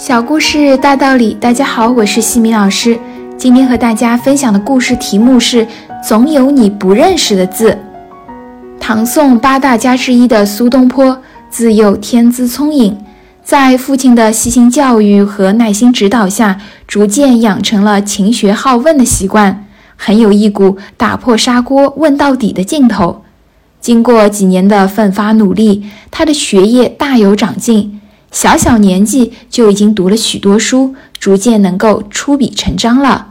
小故事大道理，大家好，我是西米老师。今天和大家分享的故事题目是“总有你不认识的字”。唐宋八大家之一的苏东坡，自幼天资聪颖，在父亲的悉心教育和耐心指导下，逐渐养成了勤学好问的习惯，很有一股打破砂锅问到底的劲头。经过几年的奋发努力，他的学业大有长进。小小年纪就已经读了许多书，逐渐能够出笔成章了。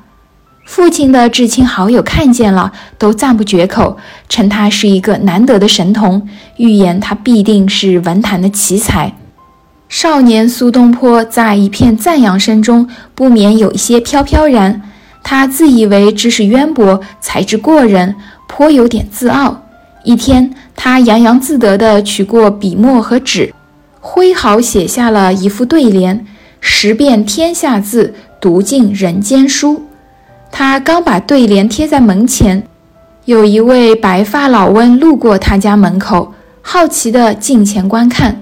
父亲的至亲好友看见了，都赞不绝口，称他是一个难得的神童，预言他必定是文坛的奇才。少年苏东坡在一片赞扬声中，不免有一些飘飘然。他自以为知识渊博，才智过人，颇有点自傲。一天，他洋洋自得地取过笔墨和纸。挥毫写下了一副对联：“识遍天下字，读尽人间书。”他刚把对联贴在门前，有一位白发老翁路过他家门口，好奇地近前观看。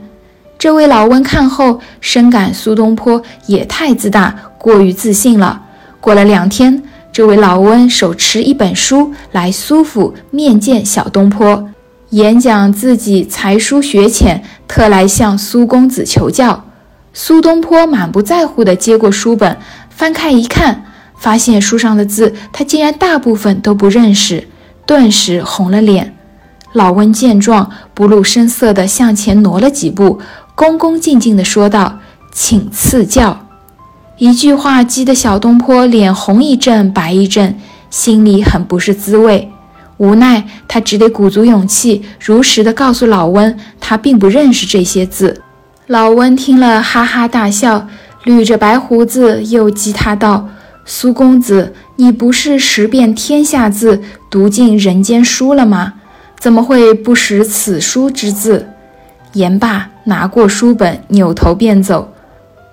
这位老翁看后，深感苏东坡也太自大，过于自信了。过了两天，这位老翁手持一本书来苏府面见小东坡。演讲自己才疏学浅，特来向苏公子求教。苏东坡满不在乎地接过书本，翻开一看，发现书上的字他竟然大部分都不认识，顿时红了脸。老翁见状，不露声色地向前挪了几步，恭恭敬敬地说道：“请赐教。”一句话激得小东坡脸红一阵白一阵，心里很不是滋味。无奈，他只得鼓足勇气，如实的告诉老温，他并不认识这些字。老温听了，哈哈大笑，捋着白胡子，又激他道：“苏公子，你不是识遍天下字，读尽人间书了吗？怎么会不识此书之字？”言罢，拿过书本，扭头便走。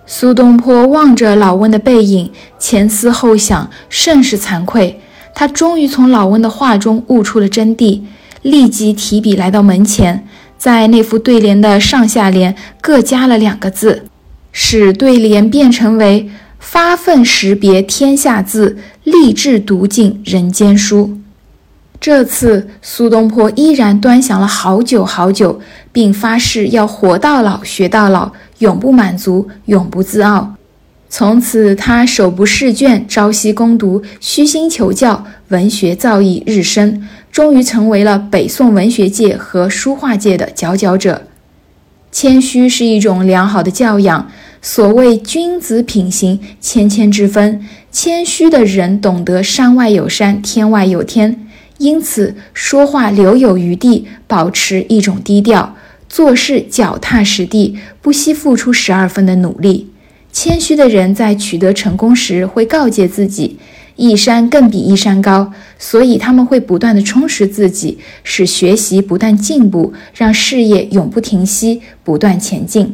苏东坡望着老温的背影，前思后想，甚是惭愧。他终于从老翁的话中悟出了真谛，立即提笔来到门前，在那副对联的上下联各加了两个字，使对联变成为“发奋识别天下字，立志读尽人间书”。这次苏东坡依然端详了好久好久，并发誓要活到老学到老，永不满足，永不自傲。从此，他手不释卷，朝夕攻读，虚心求教，文学造诣日深，终于成为了北宋文学界和书画界的佼佼者。谦虚是一种良好的教养。所谓君子品行，谦谦之分。谦虚的人懂得山外有山，天外有天，因此说话留有余地，保持一种低调，做事脚踏实地，不惜付出十二分的努力。谦虚的人在取得成功时会告诫自己，一山更比一山高，所以他们会不断的充实自己，使学习不断进步，让事业永不停息，不断前进。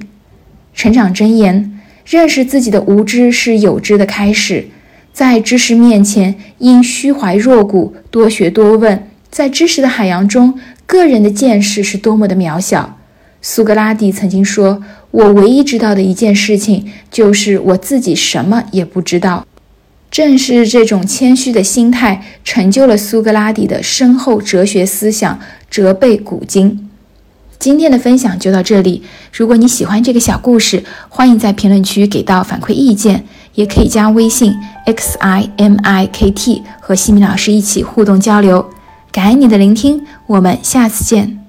成长箴言：认识自己的无知是有知的开始，在知识面前应虚怀若谷，多学多问。在知识的海洋中，个人的见识是多么的渺小。苏格拉底曾经说。我唯一知道的一件事情，就是我自己什么也不知道。正是这种谦虚的心态，成就了苏格拉底的深厚哲学思想，折背古今。今天的分享就到这里。如果你喜欢这个小故事，欢迎在评论区给到反馈意见，也可以加微信 x i m i k t 和西米老师一起互动交流。感恩你的聆听，我们下次见。